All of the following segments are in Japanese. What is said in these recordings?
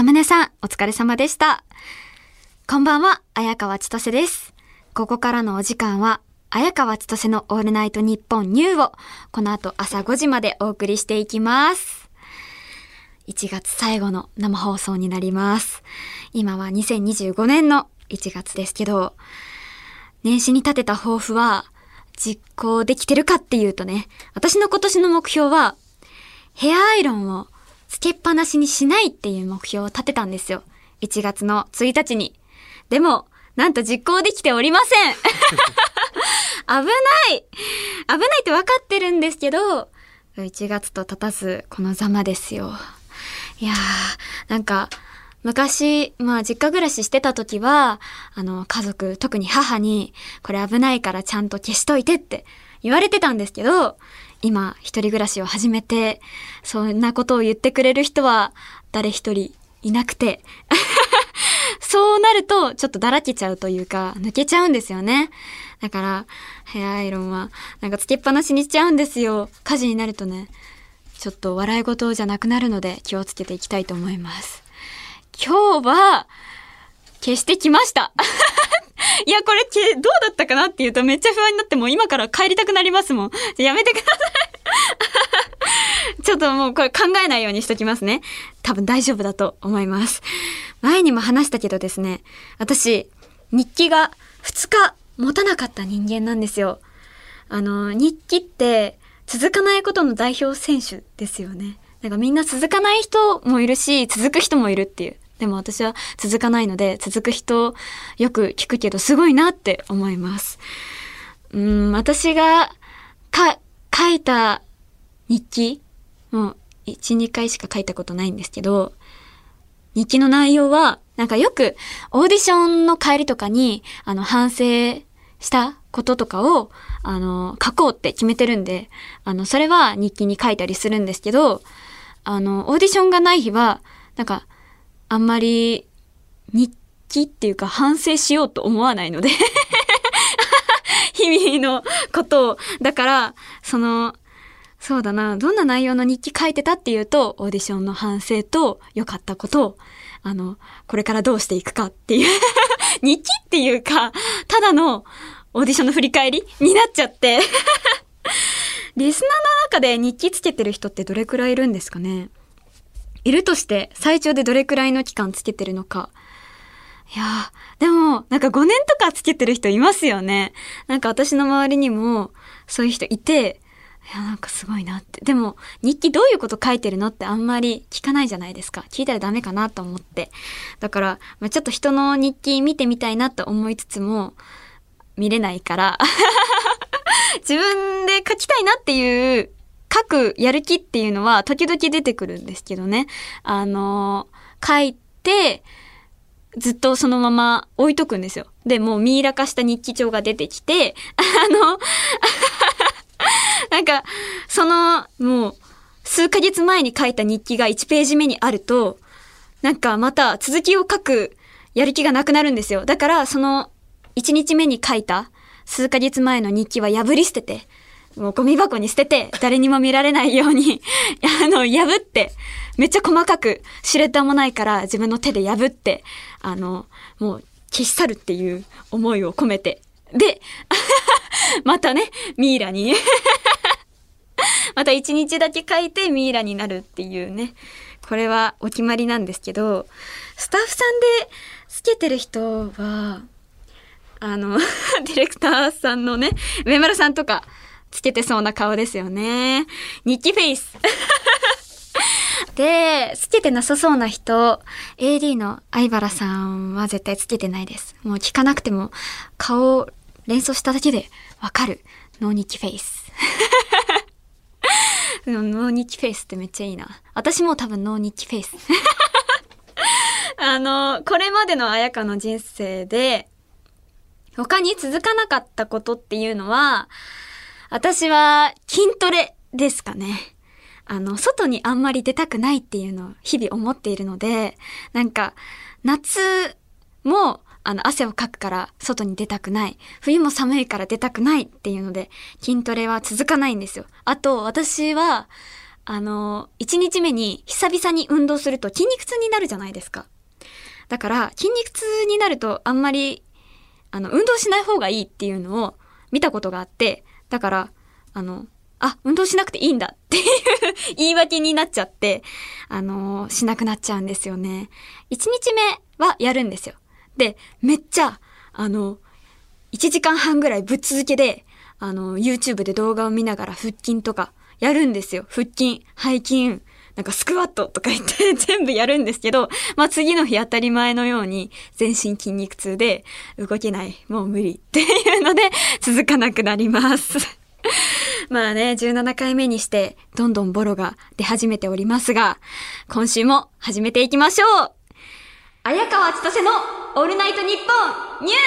サムネさん、お疲れ様でした。こんばんは、綾川千歳です。ここからのお時間は、綾川千歳のオールナイトニッポンニューを、この後朝5時までお送りしていきます。1月最後の生放送になります。今は2025年の1月ですけど、年始に立てた抱負は、実行できてるかっていうとね、私の今年の目標は、ヘアアイロンをつけっぱなしにしないっていう目標を立てたんですよ。1月の1日に。でも、なんと実行できておりません 危ない危ないって分かってるんですけど、1月と経たずこのざまですよ。いやー、なんか、昔、まあ実家暮らししてた時は、あの家族、特に母に、これ危ないからちゃんと消しといてって言われてたんですけど、今一人暮らしを始めて、そんなことを言ってくれる人は誰一人いなくて。そうなると、ちょっとだらけちゃうというか、抜けちゃうんですよね。だから、ヘアアイロンは、なんかつけっぱなしにしちゃうんですよ。火事になるとね、ちょっと笑い事じゃなくなるので気をつけていきたいと思います。今日は、消してきました。いや、これ、どうだったかなっていうとめっちゃ不安になってもう今から帰りたくなりますもん。やめてください。ちょっともうこれ考えないようにしときますね。多分大丈夫だと思います。前にも話したけどですね、私、日記が2日持たなかった人間なんですよ。あの、日記って続かないことの代表選手ですよね。なんかみんな続かない人もいるし、続く人もいるっていう。でも私は続かないので、続く人よく聞くけどすごいなって思います。うん、私がか、書いた日記もう1、2回しか書いたことないんですけど、日記の内容は、なんかよくオーディションの帰りとかに、あの、反省したこととかを、あの、書こうって決めてるんで、あの、それは日記に書いたりするんですけど、あの、オーディションがない日は、なんか、あんまり日記っていうか反省しようと思わないので 日々のことを。だから、その、そうだな、どんな内容の日記書いてたっていうと、オーディションの反省と良かったことを、あの、これからどうしていくかっていう 日記っていうか、ただのオーディションの振り返りになっちゃってリスナーの中で日記つけてる人ってどれくらいいるんですかね？いるとして最長でどれくらいの期間つけてるのか。いやー、でも、なんか5年とかつけてる人いますよね。なんか私の周りにもそういう人いて、いや、なんかすごいなって。でも、日記どういうこと書いてるのってあんまり聞かないじゃないですか。聞いたらダメかなと思って。だから、まあ、ちょっと人の日記見てみたいなと思いつつも、見れないから 自分で書きたいなっていう書くやる気っていうのは時々出てくるんですけどね。あの書いて、ずっとそのまま置いとくんですよ。で、もうミイラ化した日記帳が出てきて、あの なんか、その、もう、数ヶ月前に書いた日記が1ページ目にあると、なんかまた続きを書くやる気がなくなるんですよ。だから、その、1日目に書いた数ヶ月前の日記は破り捨てて、もうゴミ箱に捨てて、誰にも見られないように あの、破って、めっちゃ細かく、シュレッダーもないから自分の手で破って、あの、もう消し去るっていう思いを込めて。で、またね、ミイラに また一日だけ書いてミイラになるっていうね。これはお決まりなんですけど、スタッフさんでつけてる人は、あの、ディレクターさんのね、上村さんとか、つけてそうな顔ですよね。日記フェイス。で、つけてなさそうな人、AD の相原さんは絶対つけてないです。もう聞かなくても顔を連想しただけでわかる。ノー日記フェイス。ノー日記フェイスってめっちゃいいな。私も多分ノー日記フェイス。あの、これまでの綾香の人生で、他に続かなかったことっていうのは、私は筋トレですかね。あの、外にあんまり出たくないっていうのを日々思っているので、なんか、夏も、あの、汗をかくから外に出たくない。冬も寒いから出たくないっていうので、筋トレは続かないんですよ。あと、私は、あの、1日目に久々に運動すると筋肉痛になるじゃないですか。だから、筋肉痛になるとあんまり、あの、運動しない方がいいっていうのを見たことがあって、だから、あの、あ、運動しなくていいんだっていう 言い訳になっちゃって、あのしなくなっちゃうんですよね。1日目はやるんですよ。で、めっちゃ、あの、1時間半ぐらいぶっ続けで、あの、YouTube で動画を見ながら腹筋とかやるんですよ。腹筋、背筋、なんかスクワットとか言って 全部やるんですけど、まあ次の日当たり前のように全身筋肉痛で動けない、もう無理っていうので 続かなくなります。まあね、17回目にしてどんどんボロが出始めておりますが、今週も始めていきましょう綾川千歳のオールナイトニッポンニュー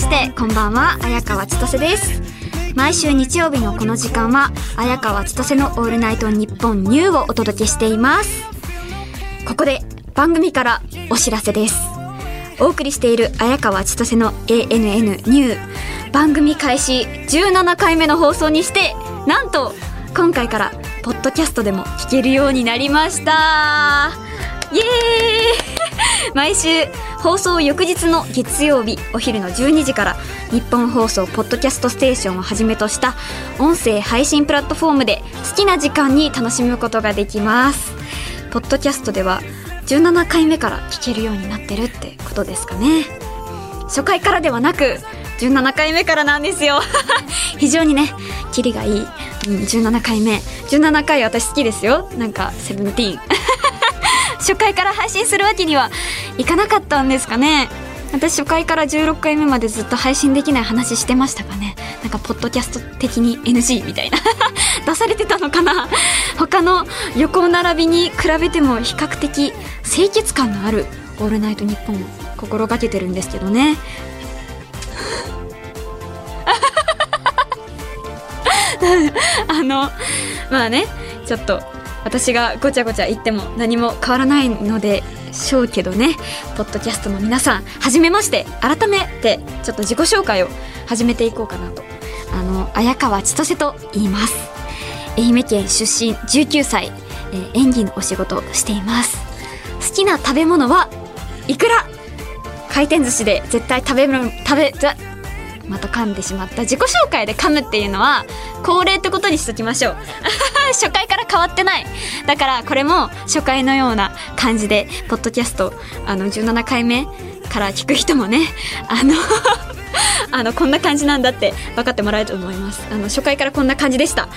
ましてこんばんは綾川千歳です。毎週日曜日のこの時間は綾川千歳のオールナイトニッポンニューをお届けしています。ここで番組からお知らせです。お送りしている綾川千歳の ANN ニュー。番組開始17回目の放送にしてなんと今回からポッドキャストでも聞けるようになりました。イエーイ。毎週放送翌日の月曜日お昼の12時から日本放送ポッドキャストステーションをはじめとした音声配信プラットフォームで好きな時間に楽しむことができます。ポッドキャストでは17回目から聞けるようになってるってことですかね。初回からではなく17回目からなんですよ。非常にねキリがいい、うん、17回目。17回私好きですよ。なんかセブンティーン。初回から配信するわけにはいかなかったんですかね。私初回から16回目までずっと配信できない話してましたかね。なんかポッドキャスト的に NG みたいな。出されてたのかな。他の横並びに比べても比較的清潔感のある「オールナイトニッポン」を心がけてるんですけどね。あのまあねちょっと私がごちゃごちゃ言っても何も変わらないのでしょうけどね。ポッドキャストの皆さんはじめまして。改めてちょっと自己紹介を始めていこうかなと。あの綾川千歳と言います。愛媛県出身19歳、えー演技のお仕事をしています。好きな食べ物はいくら？回転寿司で絶対食べる食べまた噛んでしまった自己紹介で噛むっていうのは恒例ってことにしときましょう。初回から変わってない。だからこれも初回のような感じでポッドキャストあの17回目から聞く人もねあの あのこんな感じなんだって分かってもらえると思います。あの初回からこんな感じでした。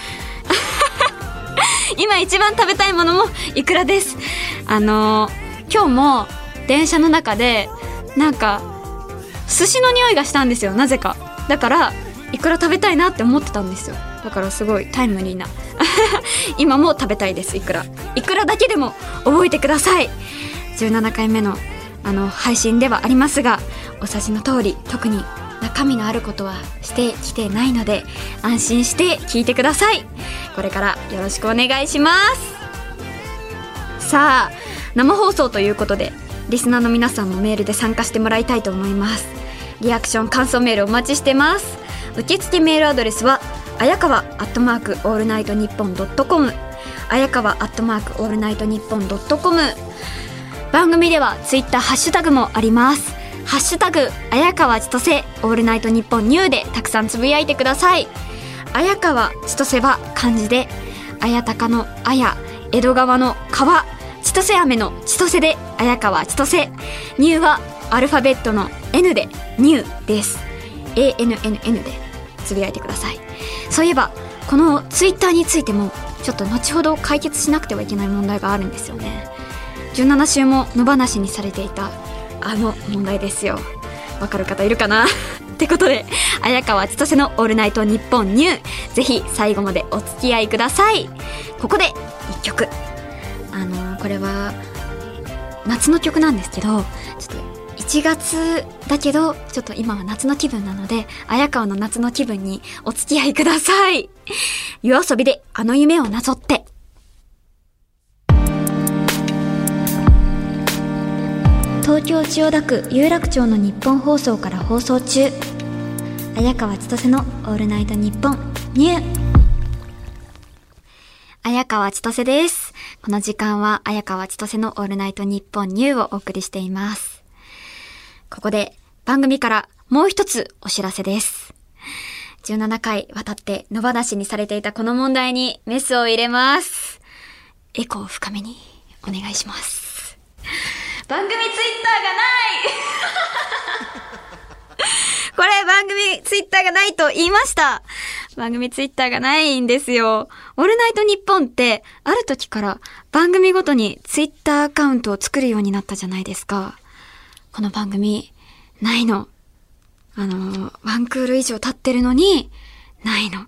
今一番食べたいものもいくらです。あの今日も電車の中でなんか寿司の匂いがしたんですよ。なぜか。だからいくら食べたいなって思ってたんですよ。だからすごいタイムリーな。今も食べたいですいくら。いくらだけでも覚えてください。17回目のあの配信ではありますがお察しの通り特に中身のあることはしてきてないので安心して聞いてください。これからよろしくお願いします。さあ生放送ということでリスナーの皆さんもメールで参加してもらいたいと思います。リアクション感想メールお待ちしてます。受付メールアドレスはあやかわアットマークオールナイトニッポンドットコムあやかわアットマークオールナイトニッポンドットコム番組ではツイッターハッシュタグもあります。ハッシュタグ綾川千歳オールナイトニッポンニューでたくさんつぶやいてください。綾川千歳は漢字で綾鷹の綾江戸川の川。千歳飴の千歳で綾川千歳ニューはアルファベットの N で。ニューです。ANNN でつぶやいてください。そういえばこのツイッターについてもちょっと後ほど解決しなくてはいけない問題があるんですよね。17週も野放しにされていたあの問題ですよ。わかる方いるかな？ってことで綾川千歳の「オールナイトニッポンニュー」ぜひ最後までお付き合いください。ここで1曲。あのこれは夏の曲なんですけどちょっと1月だけどちょっと今は夏の気分なので綾川の夏の気分にお付き合いください。夜遊びであの夢をなぞって。東京千代田区有楽町の日本放送から放送中。綾川千歳の「オールナイトニッポンニュー」綾川千歳です。この時間は綾川千歳の「オールナイトニッポンニュー」をお送りしています。ここで番組からもう一つお知らせです。17回渡って野放しにされていたこの問題にメスを入れます。エコー深めにお願いします。番組ツイッターがない。これ番組ツイッターがないと言いました。番組ツイッターがないんですよ。オールナイトニッポンってある時から番組ごとにツイッターアカウントを作るようになったじゃないですか。この番組ないの。あの、ワンクール以上経ってるのにないの。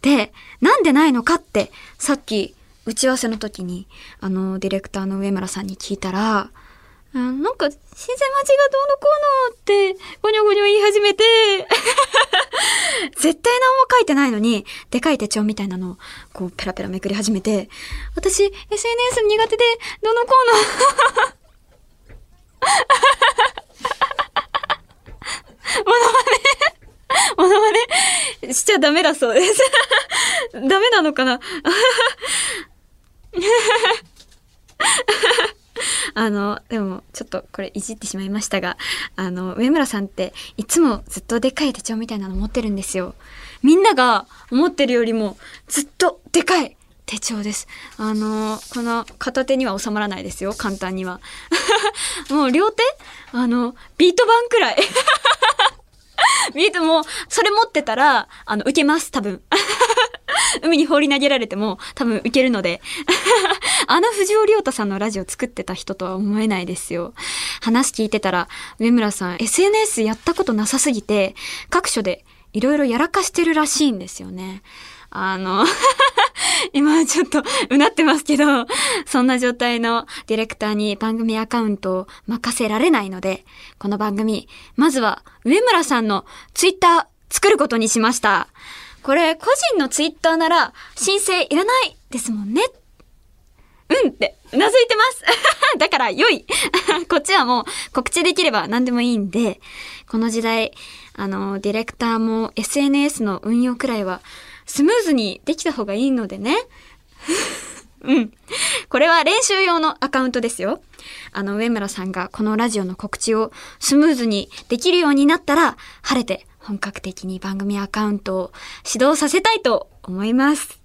で、なんでないのかってさっき打ち合わせの時にあのディレクターの上村さんに聞いたら、なんか、シセマチがどうのこうのって、ごにょごにょ言い始めて、絶対何も書いてないのに、でかい手帳みたいなのを、こう、ペラペラめくり始めて、私、SNS 苦手で、どうのこうの。モノマネ、モノマネしちゃダメだそうです。ダメなのかな？あの、でも、ちょっとこれいじってしまいましたが、あの、上村さんっていつもずっとでかい手帳みたいなの持ってるんですよ。みんなが思ってるよりもずっとでかい手帳です。あの、この片手には収まらないですよ、簡単には。もう両手？あの、ビート板くらい。ビートも、それ持ってたら、あの、受けます、多分。海に放り投げられても多分受けるので。あの藤尾亮太さんのラジオ作ってた人とは思えないですよ。話聞いてたら、上村さん SNS やったことなさすぎて、各所でいろいろやらかしてるらしいんですよね。あの、今ちょっとうなってますけど、そんな状態のディレクターに番組アカウントを任せられないので、この番組、まずは上村さんのツイッター作ることにしました。これ、個人のツイッターなら申請いらないですもんね。うんって、うなずいてます。だから、良い。こっちはもう告知できれば何でもいいんで、この時代、あの、ディレクターも SNS の運用くらいはスムーズにできた方がいいのでね。うん。これは練習用のアカウントですよ。あの、上村さんがこのラジオの告知をスムーズにできるようになったら、晴れて本格的に番組アカウントを始動させたいと思います。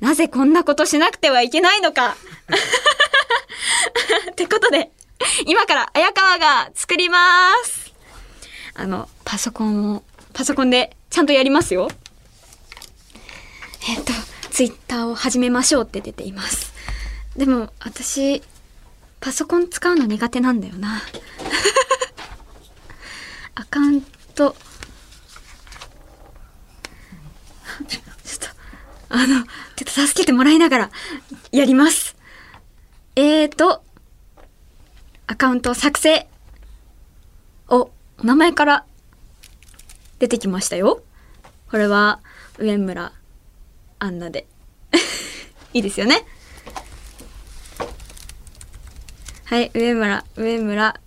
なぜこんなことしなくてはいけないのか ってことで、今から綾川が作ります。あの、パソコンを、パソコンでちゃんとやりますよ。えっと、ツイッターを始めましょうって出ています。でも、私、パソコン使うの苦手なんだよな。アカウント、ちょっと、あの、ちょっと助けてもらいながら、やります。えーと、アカウント作成。お、お名前から出てきましたよ。これは、上村アンナで。いいですよね。はい、上村、上村。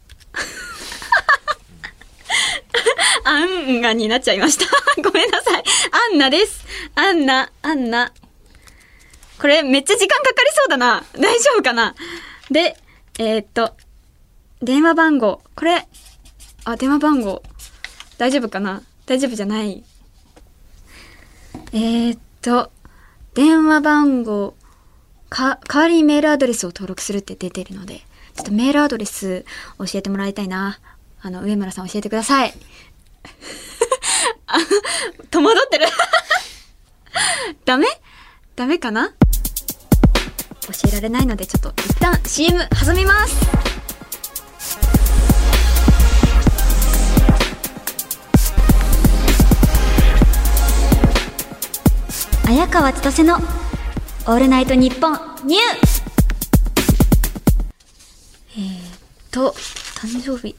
アンガになっちゃいました。ごめんなさい。アンナです。アンナ、アンナ。これめっちゃ時間かかりそうだな。大丈夫かなで、えーっと、電話番号。これ、あ、電話番号。大丈夫かな？大丈夫じゃない。えーっと、電話番号、か、代わりにメールアドレスを登録するって出てるので、ちょっとメールアドレス教えてもらいたいな。あの、上村さん教えてください。戸惑ってる。ダメ？ダメかな？教えられないので、ちょっと一旦 CM 挟みます。綾川千歳のオールナイトニッポンニューえーと、誕生日、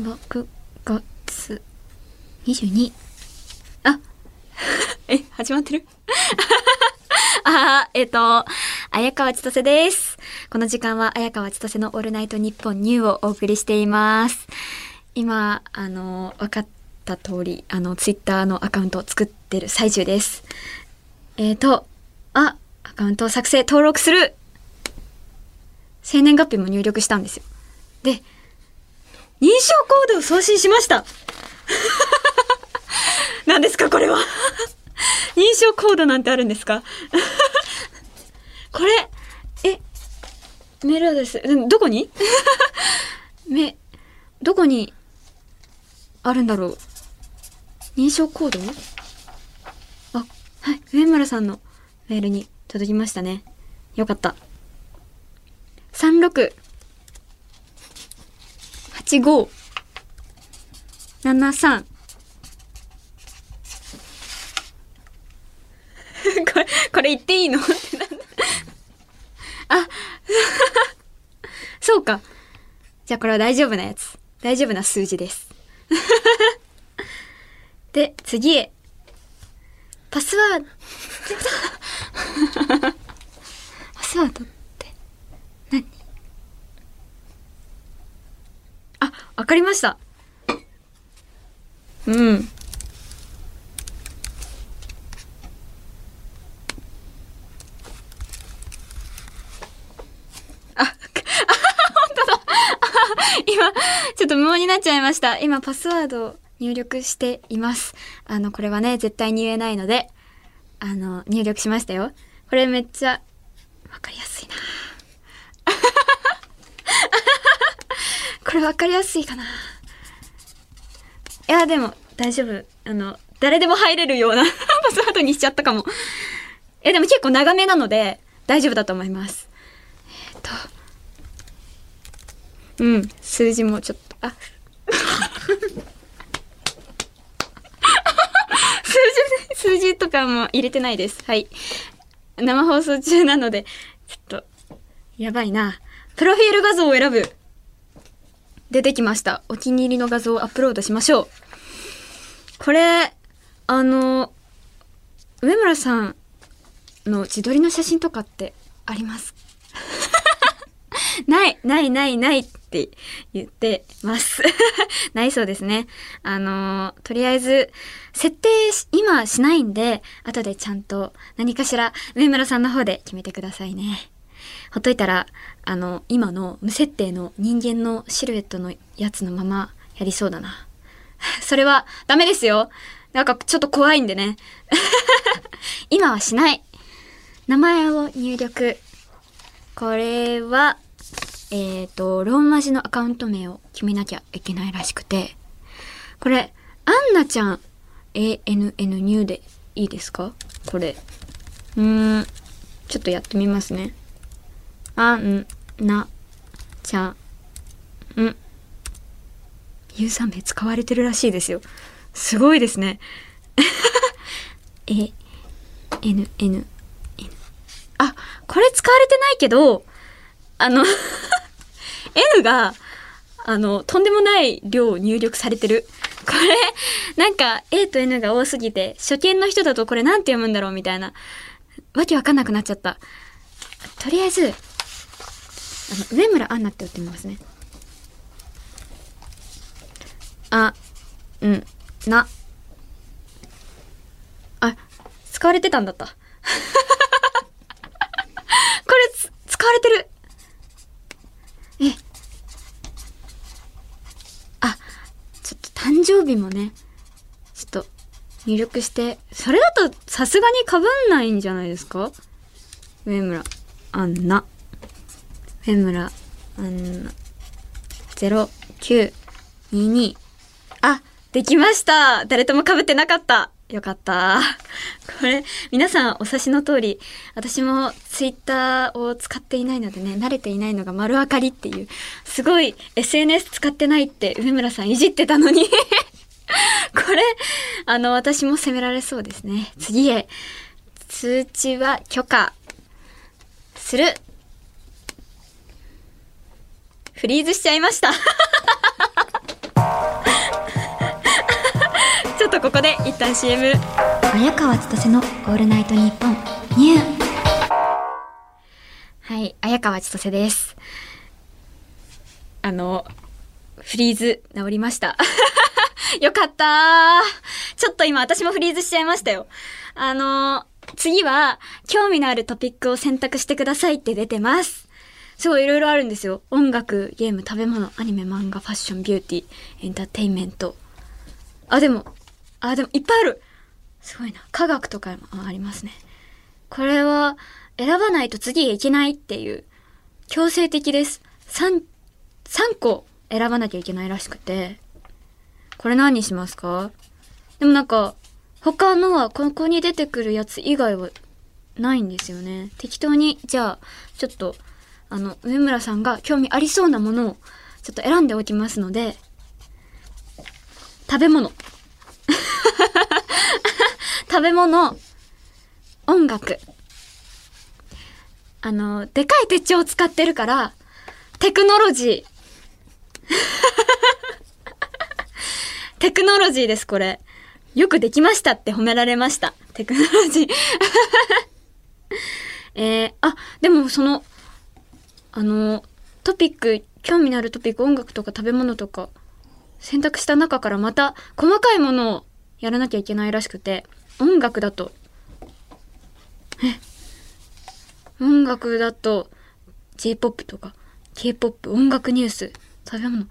6月22。あ、え、始まってる？あー、えっ、と、綾川千歳です。ここの時間は綾川千歳のオールナイトニッポンニューをお送りしています。今、あの、分かった通り、あの、ツイッターのアカウントを作ってる最中です。えーと、あ、アカウントを作成、登録する。生年月日も入力したんですよ。で、認証コードを送信しました。何ですかこれは。認証コードなんてあるんですか？これ、え、メールアドレス、どこに？め、どこにあるんだろう。認証コード、はい、上村さんのメールに届きましたね。よかった。36 85 73これ、これ言っていいの？あ、そうか。じゃあこれは大丈夫なやつ。大丈夫な数字です。で、次へ。パスワード。パスワードって何？あ、わかりました。うん。あ、今、ちょっと無音になっちゃいました。今、パスワードを入力しています。あの、これはね、絶対に言えないので、あの、入力しましたよ。これめっちゃ、わかりやすいな。これわかりやすいかな。いや、でも、大丈夫。あの、誰でも入れるような パスワードにしちゃったかも。え、でも結構長めなので、大丈夫だと思います。えっと、うん、数字もちょっと、あ、数字、数字とかも入れてないです。はい。生放送中なので、ちょっと、やばいな。プロフィール画像を選ぶ。出てきました。お気に入りの画像をアップロードしましょう。これ、あの、上村さんの自撮りの写真とかってあります？ない、ない、ない、ないって言ってます。ないそうですね。あのーとりあえず、設定今しないんで、後でちゃんと何かしら上村さんの方で決めてくださいね。ほっといたら、あの、今の無設定の人間のシルエットのやつのままやりそうだな。それはダメですよ。なんかちょっと怖いんでね。今はしない。名前を入力。これは、えっ、と、ローマ字のアカウント名を決めなきゃいけないらしくて。これ、アンナちゃん ANN ニューでいいですか？これ。うーん。ちょっとやってみますね。あんなちゃん。ん。ユーザー名使われてるらしいですよ。すごいですね。え、N、N、N。あ、これ使われてないけど、あの、N が、あの、とんでもない量入力されてる。これ、なんか A と N が多すぎて、初見の人だとこれなんて読むんだろうみたいな。わけわかんなくなっちゃった。とりあえず、あの、上村アンナって打ってみますね。あ、うん、な。あ、使われてたんだった。これ、使われてる。え。あ、ちょっと誕生日もね、ちょっと入力して、それだとさすがにかぶんないんじゃないですか？上村、アンナ。上村、アンナ。0922。あ、できました誰ともかぶってなかったよかった。これ、皆さんお察しの通り、私もツイッターを使っていないのでね、慣れていないのが丸分かりっていう、すごい SNS 使ってないって上村さんいじってたのに。これ、あの、私も責められそうですね。次へ。通知は許可する。フリーズしちゃいました。ょっとここで一旦 CM。綾川千歳のオールナイトニッポンニュー。はい、綾綾川千歳です。あの、フリーズ治りました。よかったちょっと今私もフリーズしちゃいましたよ。あの、次は、興味のあるトピックを選択してくださいって出てます。すごいいろいろあるんですよ。音楽、ゲーム、食べ物、アニメ、漫画、ファッション、ビューティー、エンターテインメント。あ、でも、あ、でもいっぱいあるすごいな。科学とかもありますね。これは、選ばないと次へ行けないっていう、強制的です。3、3個選ばなきゃいけないらしくて。これ何にしますか？でもなんか、他のはここに出てくるやつ以外はないんですよね。適当に、じゃあ、ちょっと、あの、上村さんが興味ありそうなものをちょっと選んでおきますので、食べ物。食べ物、音楽。あの、でかい手帳を使ってるから、テクノロジー。テクノロジーです、これ。よくできましたって褒められました。テクノロジー。えー、あ、でもその、あの、トピック、興味のあるトピック、音楽とか食べ物とか、選択した中からまた細かいものをやらなきゃいけないらしくて、音楽だと、え、音楽だと、J-POP とか、K-POP、音楽ニュース、食べ物、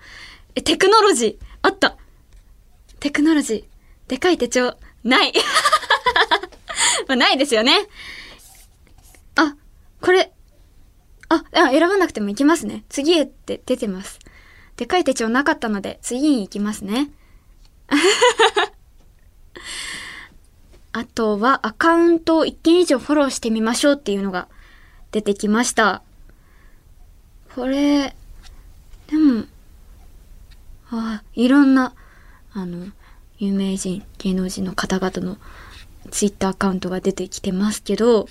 え、テクノロジー、あったテクノロジー、でかい手帳、ない まあ、ないですよね。あ、これ、あ、あ選ばなくても行きますね。次へって出てます。でかい手帳なかったので、次に行きますね。あとは、アカウントを1件以上フォローしてみましょうっていうのが出てきました。これ、でも、あいろんな、あの、有名人、芸能人の方々のツイッターアカウントが出てきてますけど、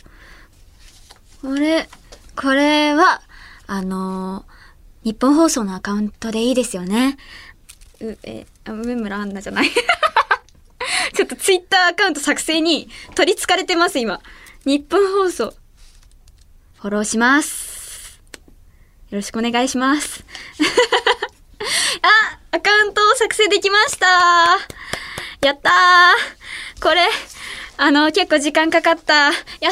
これ、これは、あの日本放送のアカウントでいいですよね。う、え、上村アンナじゃない。ちょっとツイッターアカウント作成に取り憑かれてます、今。日本放送。フォローします。よろしくお願いします。あ、アカウントを作成できました。やったー。これ、あの、結構時間かかった。いや、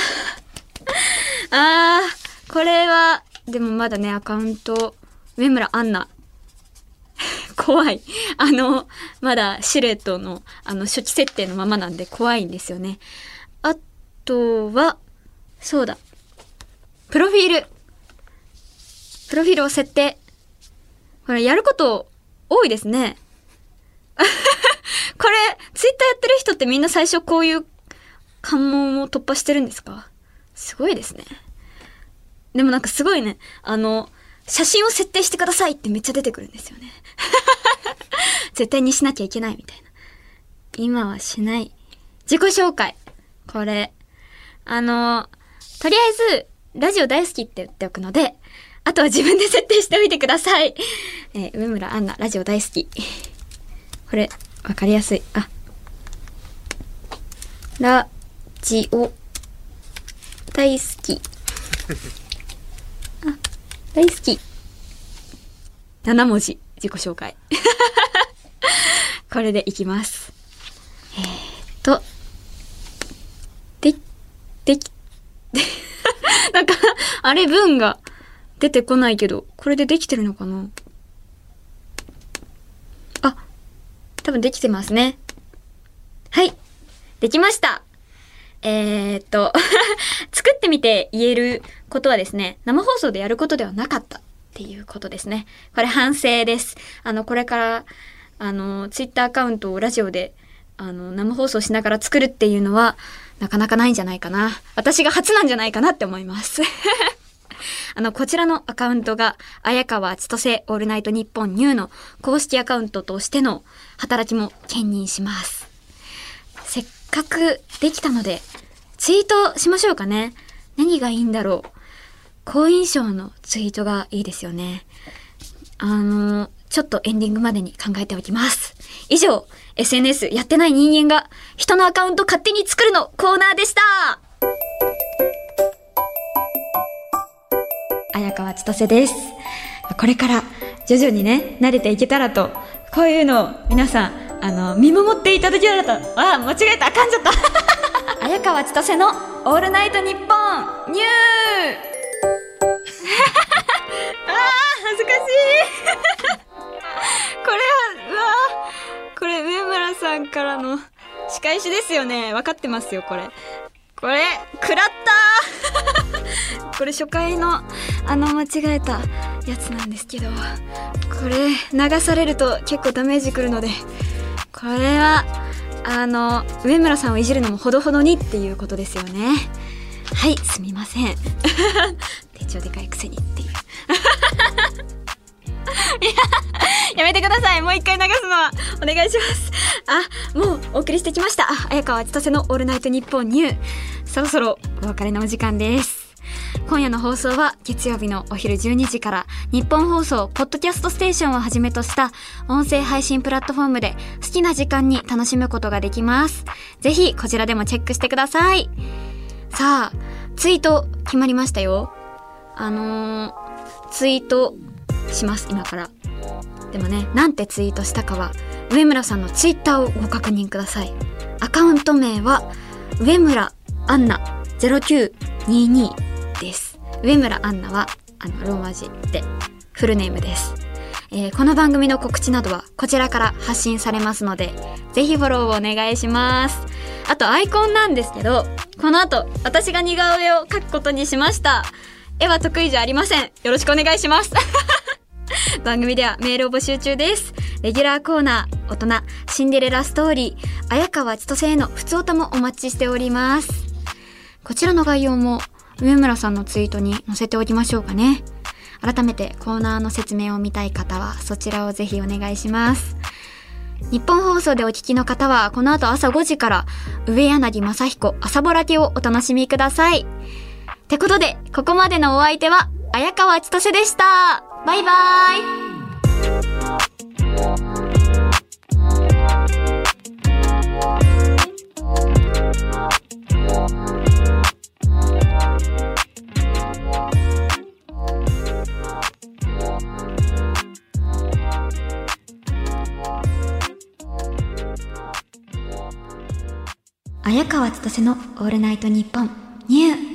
あー、これは、でもまだね、アカウント、上村アンナ。怖い。あの、まだシルエットの、あの、初期設定のままなんで怖いんですよね。あとは、そうだ。プロフィール。プロフィールを設定。これ、やること多いですね。これ、ツイッターやってる人ってみんな最初こういう関門を突破してるんですか？すごいですね。でもなんかすごいね、あの、写真を設定してくださいってめっちゃ出てくるんですよね。絶対にしなきゃいけないみたいな。今はしない。自己紹介。これ。あの、とりあえず、ラジオ大好きって言っておくので、あとは自分で設定しておいてください。えー上村アンナ、ラジオ大好き。これ、わかりやすい。あ。ラジオ大好き。大好き。7文字、自己紹介。これでいきます。えー、っと、で、でき、なんか、あれ文が出てこないけど、これでできてるのかな？あ、多分できてますね。はい。できました。えー、っと、作ってみて言えることはですね、生放送でやることではなかったっていうことですね。これ反省です。あの、これから、あの、ツイッターアカウントをラジオで、あの、生放送しながら作るっていうのは、なかなかないんじゃないかな。私が初なんじゃないかなって思います。あの、こちらのアカウントが、綾川千歳オールナイトニッポンニューの公式アカウントとしての働きも兼任します。せっかくできたので、ツイートしましょうかね。何がいいんだろう。好印象のツイートがいいですよね。あの、ちょっとエンディングまでに考えておきます。以上、SNS やってない人間が人のアカウント勝手に作るのコーナーでした綾川千歳です。これから徐々にね、慣れていけたらと、こういうのを皆さん、あの、見守っていただけたらと、あ、間違えた、あかんじゃった。綾川千歳のオールナイトニッポンニュー あ恥ずかしい。これは、うわこれ上村さんからの仕返しですよね。分かってますよ、これ。これ、食らった これ初回の、あの、間違えたやつなんですけど、これ、流されると結構ダメージくるので、これは、あの、上村さんをいじるのもほどほどにっていうことですよね。はい、すみません。手帳でかいくせにっていう。いや、やめてください。もう一回流すのはお願いします。あ、もうお送りしてきました。あ、綾川千歳のオールナイトニッポンニュー。そろそろお別れのお時間です。今夜の放送は月曜日のお昼12時から日本放送ポッドキャストステーションをはじめとした音声配信プラットフォームで好きな時間に楽しむことができます。ぜひこちらでもチェックしてください。さあ、ツイート決まりましたよ。あのー、ツイートします、今から。でもね、なんてツイートしたかは、上村さんのツイッターをご確認ください。アカウント名は、上村アンナ0922です。上村アンナは、あの、ローマ字で、フルネームです。えーこの番組の告知などはこちらから発信されますので、ぜひフォローをお願いします。あとアイコンなんですけど、この後私が似顔絵を描くことにしました。絵は得意じゃありません。よろしくお願いします。番組ではメールを募集中です。レギュラーコーナー、大人、シンデレラストーリー、綾川千歳への普通歌もお待ちしております。こちらの概要も上村さんのツイートに載せておきましょうかね。改めてコーナーの説明を見たい方はそちらをぜひお願いします。日本放送でお聞きの方はこの後朝5時から上柳正彦朝ぼらけをお楽しみください。ってことで、ここまでのお相手は綾川千歳でした。バイバイ。綾川千歳のオールナイトニッポンニュー